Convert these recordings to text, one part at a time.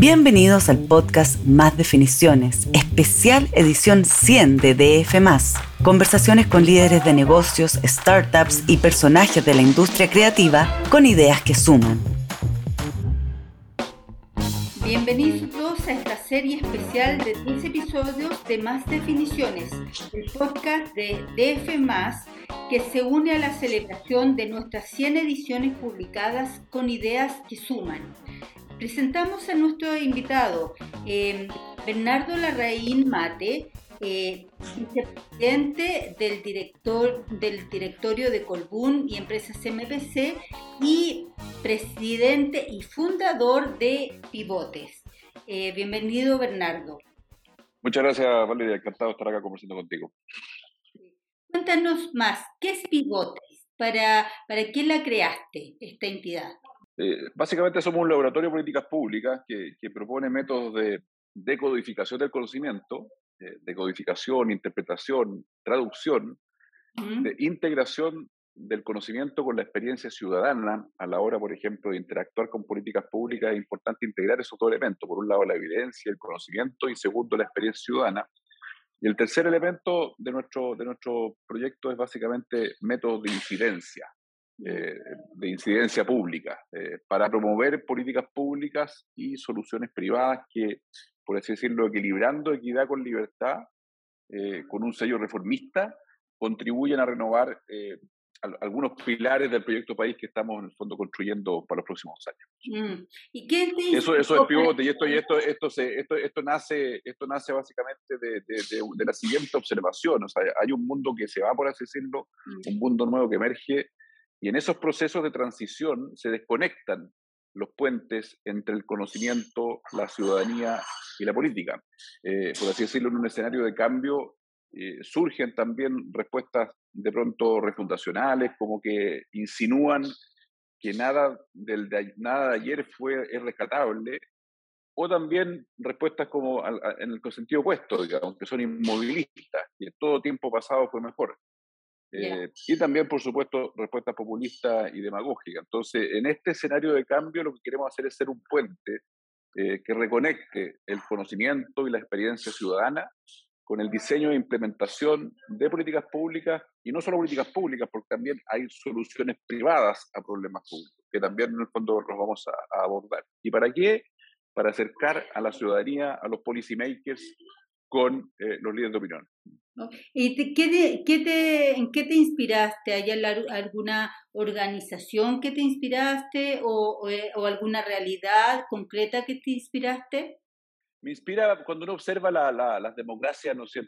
Bienvenidos al podcast Más Definiciones, especial edición 100 de DF. Conversaciones con líderes de negocios, startups y personajes de la industria creativa con ideas que suman. Bienvenidos a esta serie especial de 10 episodios de Más Definiciones, el podcast de DF, que se une a la celebración de nuestras 100 ediciones publicadas con ideas que suman. Presentamos a nuestro invitado, eh, Bernardo Larraín Mate, eh, vicepresidente del, director, del directorio de Colbún y Empresas MPC y presidente y fundador de Pivotes. Eh, bienvenido, Bernardo. Muchas gracias, Valeria. Encantado de estar acá conversando contigo. Cuéntanos más, ¿qué es Pivotes? ¿Para, para qué la creaste, esta entidad? Eh, básicamente somos un laboratorio de políticas públicas que, propone métodos de decodificación del conocimiento, eh, decodificación, interpretación, traducción, de integración del conocimiento con la experiencia ciudadana a la hora, por ejemplo, de interactuar con políticas públicas. Es importante integrar esos dos elementos. Por un lado, la evidencia, el conocimiento y segundo, la experiencia ciudadana. Y el tercer elemento de nuestro, de nuestro proyecto es básicamente métodos de incidencia. Eh, de incidencia pública, eh, para promover políticas públicas y soluciones privadas que, por así decirlo, equilibrando equidad con libertad, eh, con un sello reformista, contribuyen a renovar algunos pilares del proyecto país que estamos en el fondo construyendo para los próximos años. Mm. ¿Y qué eso, eso es pivote y esto y esto esto se, esto, esto nace esto nace básicamente de, de, de, la siguiente observación, o sea, hay un mundo que se va por así decirlo, mm. un mundo nuevo que emerge y en esos procesos de transición se desconectan los puentes entre el conocimiento, la ciudadanía y la política. Eh, por así decirlo, en un escenario de cambio eh, surgen también respuestas de pronto refundacionales, como que insinúan que nada, del de, nada de ayer fue, es rescatable, o también respuestas como en el sentido opuesto, digamos, que son inmovilistas, que todo tiempo pasado fue mejor. Eh, y también, por supuesto, respuesta populista y demagógica. Entonces, en este escenario de cambio, lo que queremos hacer es ser un puente eh, que reconecte el conocimiento y la experiencia ciudadana con el diseño e implementación de políticas públicas, y no solo políticas públicas, porque también hay soluciones privadas a problemas públicos, que también en el fondo los vamos a, a abordar. ¿Y para qué? Para acercar a la ciudadanía, a los policymakers, con eh, los líderes de opinión. ¿Y qué qué te, en qué te inspiraste? ¿Hay alguna organización que te inspiraste o, eh, o, alguna realidad concreta que te inspiraste? Me inspira cuando uno observa la, la, las democracias, ¿no es eh,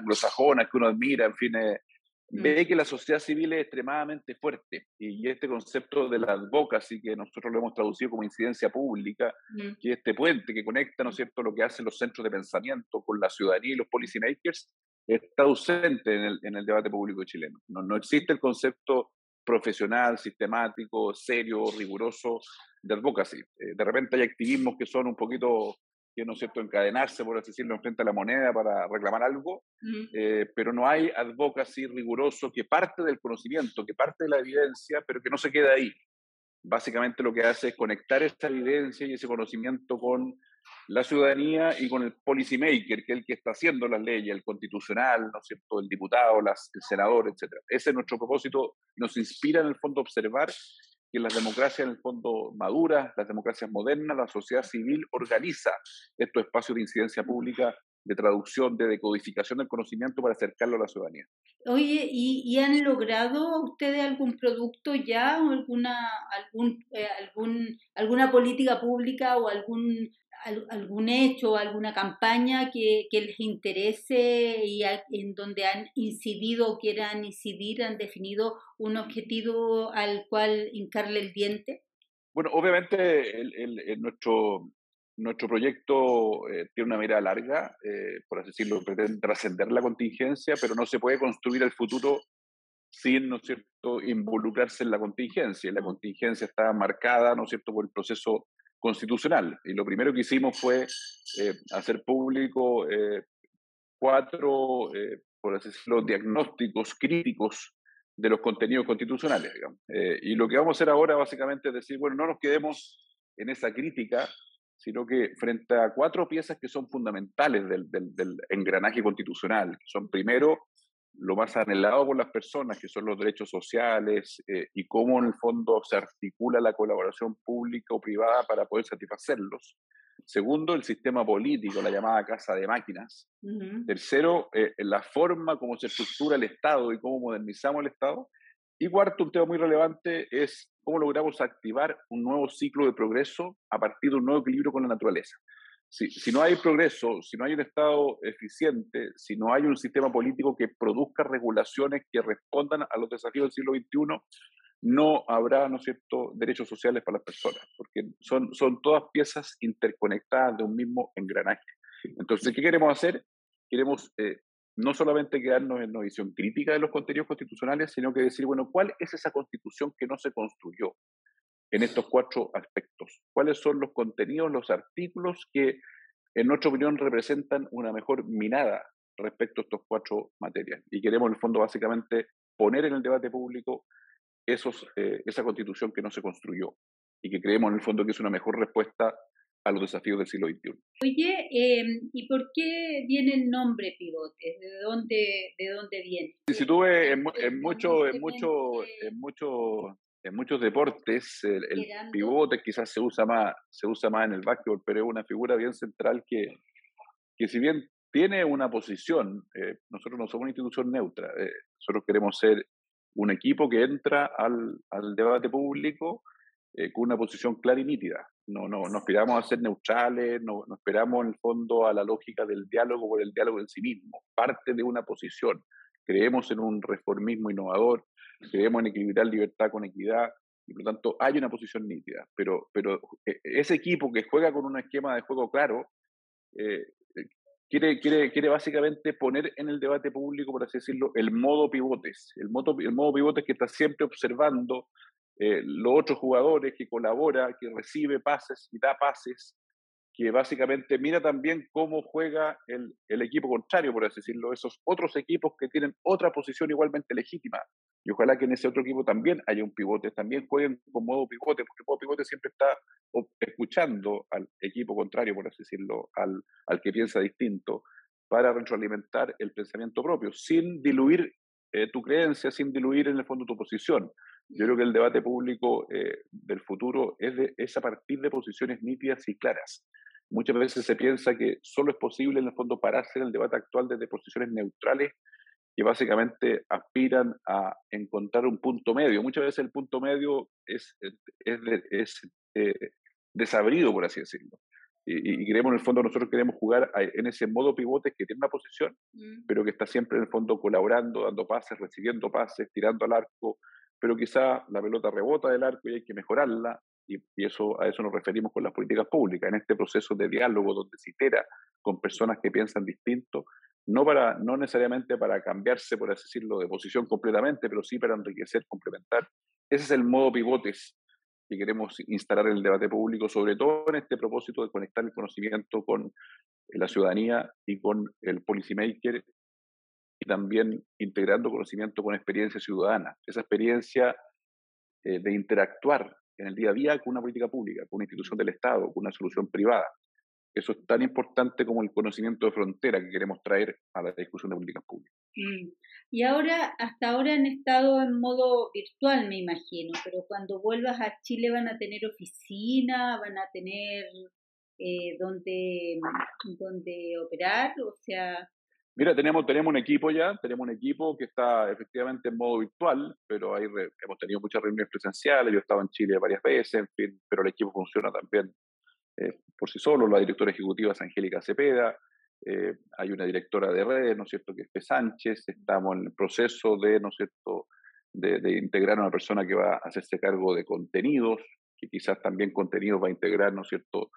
anglosajonas que uno admira, en fin, Mm. Ve que la sociedad civil es extremadamente fuerte y este concepto de la advocacy que nosotros lo hemos traducido como incidencia pública, mm. que este puente que conecta, ¿no es cierto?, lo que hacen los centros de pensamiento con la ciudadanía y los policymakers, está ausente en el, en el debate público chileno. No, no existe el concepto profesional, sistemático, serio, riguroso de advocacy. Eh, de repente hay activismos que son un poquito que no es cierto encadenarse, por así decirlo, enfrente a la moneda para reclamar algo, eh, pero no hay advocacy riguroso que parte del conocimiento, que parte de la evidencia, pero que no se queda ahí. Básicamente lo que hace es conectar esa evidencia y ese conocimiento con la ciudadanía y con el policymaker, que es el que está haciendo las leyes, el constitucional, ¿no es cierto?, el diputado, las, el senador, etc. Ese es nuestro propósito, nos inspira en el fondo a observar que las democracias en el fondo maduras, las democracias modernas, la sociedad civil organiza estos espacios de incidencia pública, de traducción, de decodificación del conocimiento para acercarlo a la ciudadanía. Oye, ¿y, han logrado ustedes algún producto ya o alguna, algún, eh, algún, alguna política pública o algún algún hecho, alguna campaña que, les interese y en donde han incidido o quieran incidir, han definido un objetivo al cual hincarle el diente? Bueno, obviamente nuestro, nuestro proyecto eh, tiene una mirada larga, eh, por así decirlo, pretende trascender la contingencia, pero no se puede construir el futuro sin, ¿no es cierto?, involucrarse en la contingencia. La contingencia está marcada, ¿no es cierto?, por el proceso constitucional. Y lo primero que hicimos fue eh, hacer público eh, cuatro, eh, por así decirlo, diagnósticos críticos de los contenidos constitucionales. y lo que vamos a hacer ahora básicamente es decir, bueno, no nos quedemos en esa crítica, sino que frente a cuatro piezas que son fundamentales del, del, engranaje constitucional, que son primero lo más anhelado por las personas, que son los derechos sociales eh, y cómo en el fondo se articula la colaboración pública o privada para poder satisfacerlos. Segundo, el sistema político, la llamada casa de máquinas. Tercero, eh, la forma como se estructura el Estado y cómo modernizamos el Estado. Y cuarto, un tema muy relevante es cómo logramos activar un nuevo ciclo de progreso a partir de un nuevo equilibrio con la naturaleza. Si, si, no hay progreso, si no hay un Estado eficiente, si no hay un sistema político que produzca regulaciones que respondan a los desafíos del siglo XXI, no habrá, ¿no es cierto?, derechos sociales para las personas, porque son, son todas piezas interconectadas de un mismo engranaje. Entonces, ¿qué queremos hacer? Queremos eh, no solamente quedarnos en una visión crítica de los contenidos constitucionales, sino que decir, bueno, ¿cuál es esa constitución que no se construyó en estos cuatro aspectos? ¿Cuáles son los contenidos, los artículos que, en nuestra opinión, representan una mejor mirada respecto a estos cuatro materias? Y queremos, en el fondo, básicamente poner en el debate público esos, eh, esa constitución que no se construyó y que creemos en el fondo que es una mejor respuesta a los desafíos del siglo XXI. Oye, em, ¿y por qué viene el nombre pivotes? ¿De dónde, de dónde viene? Si tú ves en, en, mucho, en, mucho, en, mucho, en muchos deportes, el, pivote quizás se usa, más, se usa más en el básquetbol, pero es una figura bien central que, que si bien tiene una posición, eh, nosotros no somos una institución neutra, eh, nosotros queremos ser un equipo que entra al, al debate público eh, con una posición clara y nítida. No, no, no esperamos a ser neutrales, no, no, esperamos en el fondo a la lógica del diálogo por el diálogo en sí mismo. Parte de una posición. Creemos en un reformismo innovador, creemos en equilibrar libertad con equidad y por lo tanto hay una posición nítida. Pero, pero eh, ese equipo que juega con un esquema de juego claro eh, quiere, quiere, quiere básicamente poner en el debate público, por así decirlo, el modo pivotes. El modo, el modo pivotes que está siempre observando eh, los otros jugadores, que colabora, que recibe pases y da pases, que básicamente mira también cómo juega el, el, equipo contrario, por así decirlo, esos otros equipos que tienen otra posición igualmente legítima. Y ojalá que en ese otro equipo también haya un pivote, también jueguen con modo pivote, porque el modo pivote siempre está escuchando al equipo contrario, por así decirlo, al, al que piensa distinto, para retroalimentar el pensamiento propio, sin diluir eh, tu creencia, sin diluir en el fondo tu posición. Yo creo que el debate público eh, del futuro es, de, es a partir de posiciones nítidas y claras. Muchas veces se piensa que solo es posible en el fondo pararse en el debate actual desde posiciones neutrales que básicamente aspiran a encontrar un punto medio. Muchas veces el punto medio es, es, es eh, desabrido, por así decirlo. Y, y, queremos, en el fondo, nosotros queremos jugar en ese modo pivote que tiene una posición, mm. pero que está siempre en el fondo colaborando, dando pases, recibiendo pases, tirando al arco, pero quizá la pelota rebota del arco y hay que mejorarla, y, y, eso, a eso nos referimos con las políticas públicas, en este proceso de diálogo donde se itera con personas que piensan distinto, no, para, no necesariamente para cambiarse, por así decirlo, de posición completamente, pero sí para enriquecer, complementar. Ese es el modo pivotes que queremos instalar en el debate público, sobre todo en este propósito de conectar el conocimiento con la ciudadanía y con el policymaker, y también integrando conocimiento con experiencia ciudadana, esa experiencia eh, de interactuar en el día a día con una política pública, con una institución del Estado, con una solución privada. Eso es tan importante como el conocimiento de frontera que queremos traer a la discusión de políticas públicas. Mm. Y ahora, hasta ahora han estado en modo virtual, me imagino, pero cuando vuelvas a Chile van a tener oficina, van a tener eh, donde, donde operar, o sea... Mira, tenemos, tenemos un equipo ya, tenemos un equipo que está efectivamente en modo virtual, pero hay hemos tenido muchas reuniones presenciales, yo he estado en Chile varias veces, en fin, pero el equipo funciona también eh, por sí solo, la directora ejecutiva es Angélica Cepeda, eh, hay una directora de redes, ¿no es cierto?, que es P. Sánchez, estamos en el proceso de, ¿no es cierto?, de, integrar a una persona que va a hacerse cargo de contenidos, que quizás también contenidos va a integrar, ¿no es cierto?,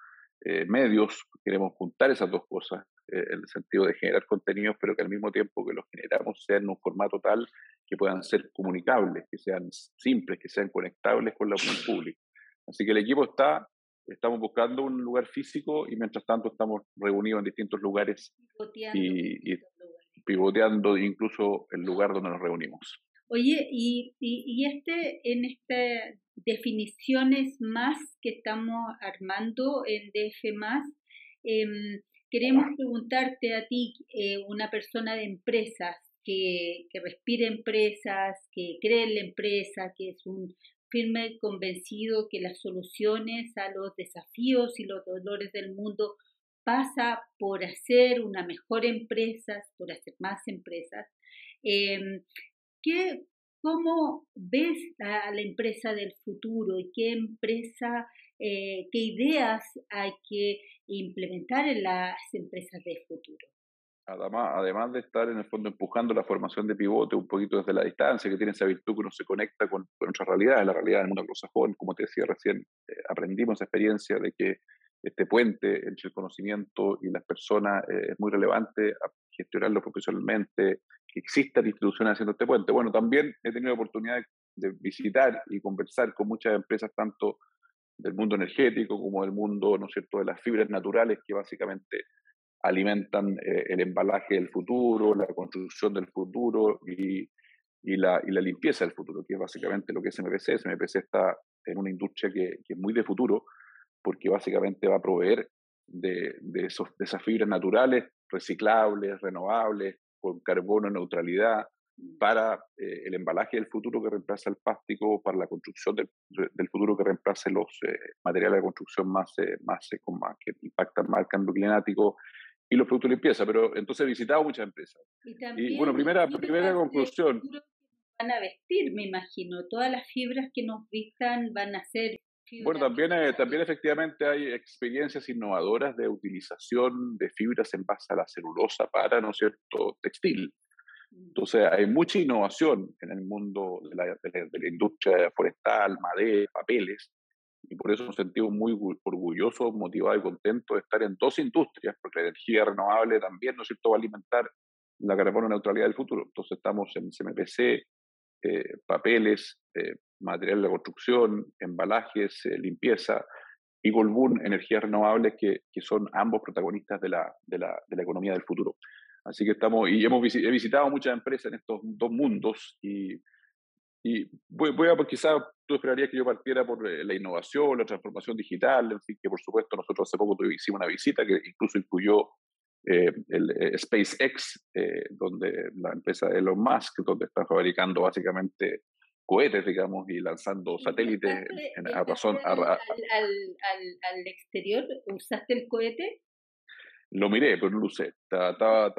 eh, medios, queremos juntar esas dos cosas, eh, en el sentido de generar contenidos, pero que al mismo tiempo que los generamos sean en un formato tal que puedan ser comunicables, que sean simples, que sean conectables con la opinión pública. Así que el equipo está estamos buscando un lugar físico y mientras tanto estamos reunidos en distintos lugares y, y, pivoteando incluso el lugar donde nos reunimos. Oye, y, y, este, en estas definiciones más que estamos armando en DF, eh, queremos preguntarte a ti, eh, una persona de empresas, que, que respira empresas, que cree en la empresa, que es un firme convencido que las soluciones a los desafíos y los dolores del mundo pasa por hacer una mejor empresa, por hacer más empresas. Eh, ¿qué, ¿Cómo ves a la empresa del futuro y qué empresa, eh, qué ideas hay que implementar en las empresas del futuro? Además, además de estar en el fondo empujando la formación de pivote un poquito desde la distancia, que tiene esa virtud que uno se conecta con, con realidad, realidades, la realidad del mundo anglosajón, como te decía recién, eh, aprendimos esa experiencia de que este puente entre el conocimiento y las personas eh, es muy relevante, gestionarlo profesionalmente, que existan instituciones haciendo este puente. Bueno, también he tenido la oportunidad de, visitar y conversar con muchas empresas, tanto del mundo energético como del mundo, ¿no es cierto?, de las fibras naturales que básicamente alimentan eh, el embalaje del futuro, la construcción del futuro y, y, la, y, la, limpieza del futuro, que es básicamente lo que es MPC. MPC está en una industria que, que es muy de futuro, porque básicamente va a proveer de, de, esos, de esas fibras naturales, reciclables, renovables, con carbono neutralidad, para eh, el embalaje del futuro que reemplaza el plástico, para la construcción del, del futuro que reemplace los eh, materiales de construcción más, eh, más, con más, que impactan más el cambio climático y los productos de limpieza. Pero entonces he visitado muchas empresas. Y, bueno, primera, primera conclusión. Van a vestir, me imagino. Todas las fibras que nos vistan van a ser bueno, también, eh, también efectivamente hay experiencias innovadoras de utilización de fibras en base a la celulosa para, ¿no es cierto?, textil. Mm. Entonces, hay mucha innovación en el mundo de la, de la, industria forestal, madera, papeles, y por eso me sentido muy orgulloso, motivado y contento de estar en dos industrias, porque la energía renovable también, ¿no es cierto?, va a alimentar la carbono neutralidad del futuro. Entonces, estamos en CMPC, eh, papeles, eh, material de construcción, embalajes, eh, limpieza, y Golbun, energías renovables, que, que, son ambos protagonistas de la, de, la, de la, economía del futuro. Así que estamos, y hemos he visitado muchas empresas en estos dos mundos, y, y voy, a, pues quizás tú esperarías que yo partiera por la innovación, la transformación digital, en fin, que por supuesto nosotros hace poco hicimos una visita que incluso incluyó eh, el eh, SpaceX, eh, donde la empresa de Elon Musk, donde está fabricando básicamente cohetes, digamos, y lanzando satélites en, a razón. al, al, al, exterior? ¿Usaste el cohete? Lo miré, pero no lo usé. Estaba,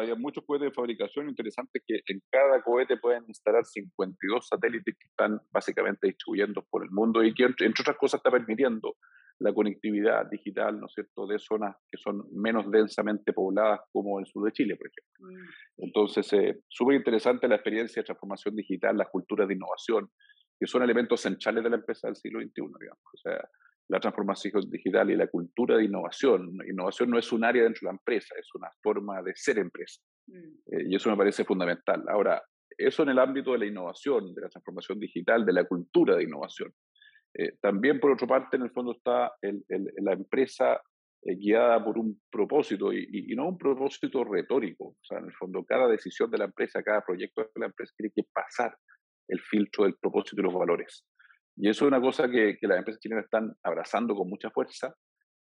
había muchos cohetes de fabricación interesantes que en cada cohete pueden instalar 52 satélites que están básicamente distribuyendo por el mundo y que, entre otras cosas, está permitiendo la conectividad digital, ¿no es cierto?, de zonas que son menos densamente pobladas como el sur de Chile, por ejemplo. Mm. Entonces, eh, súper interesante la experiencia de transformación digital, las culturas de innovación, que son elementos centrales de la empresa del siglo XXI, digamos. O sea, la transformación digital y la cultura de innovación. Innovación no es un área dentro de la empresa, es una forma de ser empresa. Mm. Eh, y eso me parece fundamental. Ahora, eso en el ámbito de la innovación, de la transformación digital, de la cultura de innovación. Eh, también, por otra parte, en el fondo está el, la empresa eh, guiada por un propósito y, y, no un propósito retórico. O sea, en el fondo, cada decisión de la empresa, cada proyecto de la empresa tiene que pasar el filtro del propósito y los valores. Y eso es una cosa que, que las empresas chilenas están abrazando con mucha fuerza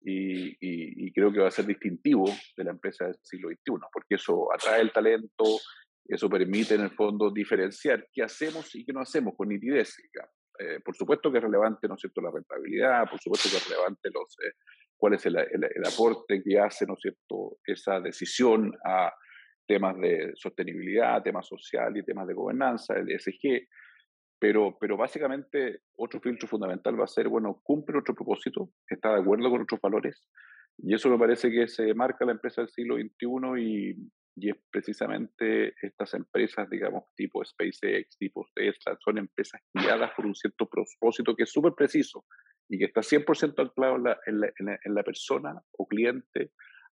y, y, creo que va a ser distintivo de la empresa del siglo XXI, porque eso atrae el talento, eso permite en el fondo diferenciar qué hacemos y qué no hacemos con nitidez. Digamos. Eh, por supuesto que es relevante, ¿no es cierto?, la rentabilidad, por supuesto que es relevante los, eh, cuál es el, el, aporte que hace, ¿no es cierto?, esa decisión a temas de sostenibilidad, temas social y temas de gobernanza, el ESG, pero, pero básicamente otro filtro fundamental va a ser, bueno, cumple nuestro propósito, está de acuerdo con nuestros valores, y eso me parece que se marca la empresa del siglo XXI y, y es precisamente estas empresas, digamos, tipo SpaceX, tipo Tesla, son empresas guiadas por un cierto propósito que es súper preciso y que está 100% anclado en la, en, la, en la, persona o cliente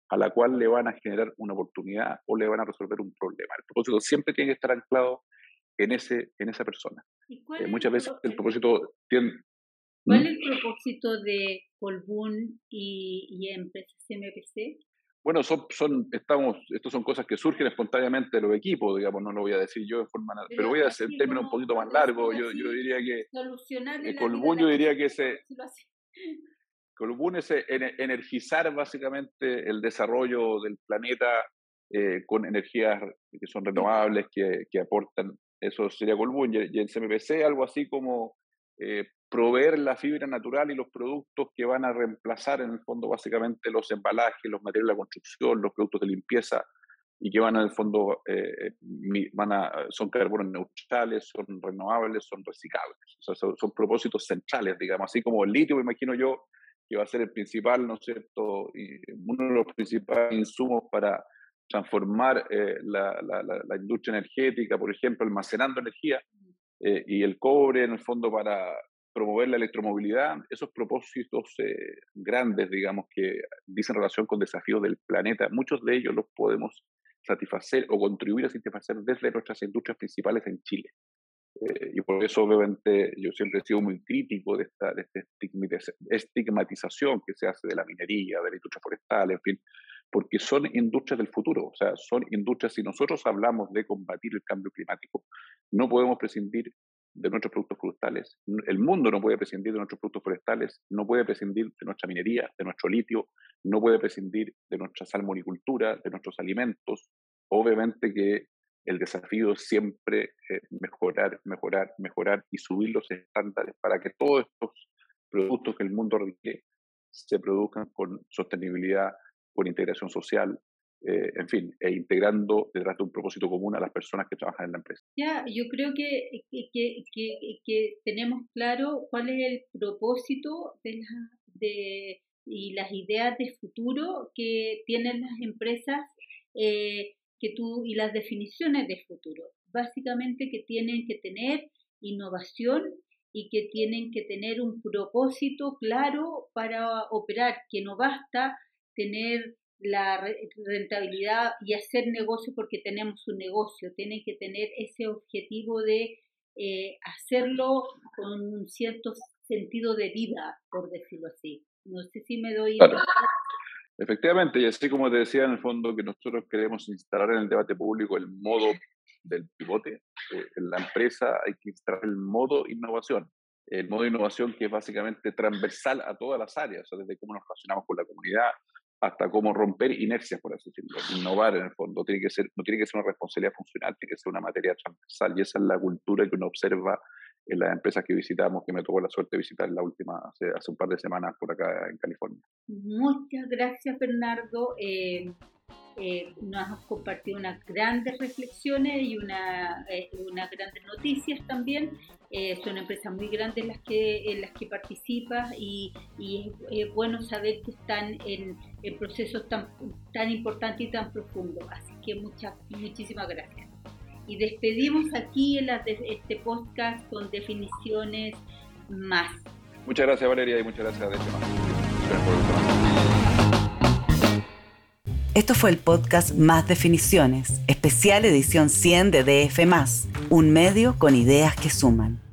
a la cual le van a generar una oportunidad o le van a resolver un problema. El propósito siempre tiene que estar anclado en, ese, en esa persona. Eh, muchas veces el propósito tiene... ¿Cuál es el propósito de Colbún y, y empresas MPC? Bueno, son, son, estamos, estos son cosas que surgen espontáneamente de los equipos, digamos, no lo voy a decir yo de forma pero, pero voy a hacer término un poquito más largo. Yo, yo diría que eh, Colbún, yo diría que ese Colbún es energizar básicamente el desarrollo del planeta eh, con energías que son renovables, que, que aportan, eso sería Colbún, y, y el CMPC algo así como eh, proveer la fibra natural y los productos que van a reemplazar en el fondo básicamente los embalajes, los materiales de construcción, los productos de limpieza y que van en el fondo eh, van a, son carbonos neutrales, son renovables, son reciclables. O sea, son, propósitos centrales, digamos, así como el litio, me imagino yo, que va a ser el principal, ¿no es cierto? Y uno de los principales insumos para transformar eh, la, la, la, industria energética, por ejemplo, almacenando energía, eh, y el cobre en el fondo para promover la electromovilidad, esos propósitos eh, grandes, digamos, que dicen relación con desafíos del planeta, muchos de ellos los podemos satisfacer o contribuir a satisfacer desde nuestras industrias principales en Chile. Eh, y por eso, obviamente, yo siempre he sido muy crítico de esta, de esta estigmatización que se hace de la minería, de la industria forestal, en fin, porque son industrias del futuro, o sea, son industrias, si nosotros hablamos de combatir el cambio climático, no podemos prescindir de nuestros productos forestales, el mundo no puede prescindir de nuestros productos forestales, no puede prescindir de nuestra minería, de nuestro litio, no puede prescindir de nuestra salmonicultura, de nuestros alimentos. Obviamente que el desafío es siempre eh, mejorar, mejorar, mejorar y subir los estándares para que todos estos productos que el mundo requiere se produzcan con sostenibilidad, con integración social, eh, en fin, e integrando detrás de un propósito común a las personas que trabajan en la empresa. Ya, yo creo que, que, que, tenemos claro cuál es el propósito de, de y las ideas de futuro que tienen las empresas eh, que tú, y las definiciones de futuro. Básicamente que tienen que tener innovación y que tienen que tener un propósito claro para operar, que no basta tener la rentabilidad y hacer negocio porque tenemos un negocio, tienen que tener ese objetivo de eh, hacerlo con un cierto sentido de vida, por decirlo así. No sé si me doy... Efectivamente, y así como te decía en el fondo que nosotros queremos instalar en el debate público el modo del pivote, eh, en la empresa hay que instalar el modo innovación, el modo innovación que es básicamente transversal a todas las áreas, desde cómo nos relacionamos con la comunidad, hasta cómo romper inercias, por así decirlo. Innovar, en el fondo, tiene que ser, no tiene que ser una responsabilidad funcional, tiene que ser una materia transversal, y esa es la cultura que uno observa en las empresas que visitamos, que me tocó la suerte de visitar la última, hace, hace un par de semanas por acá en California. Muchas gracias, Bernardo. Eh, eh, nos has compartido unas grandes reflexiones y una, eh, unas grandes noticias también. Eh, son empresas muy grandes las que, en las que participas y, es, bueno saber que están en, procesos tan, tan importantes y tan profundos. Así que muchas, muchísimas gracias. Y despedimos aquí en este podcast con definiciones más. Muchas gracias Valeria y muchas gracias a esto fue el podcast Más Definiciones, especial edición 100 de DF, un medio con ideas que suman.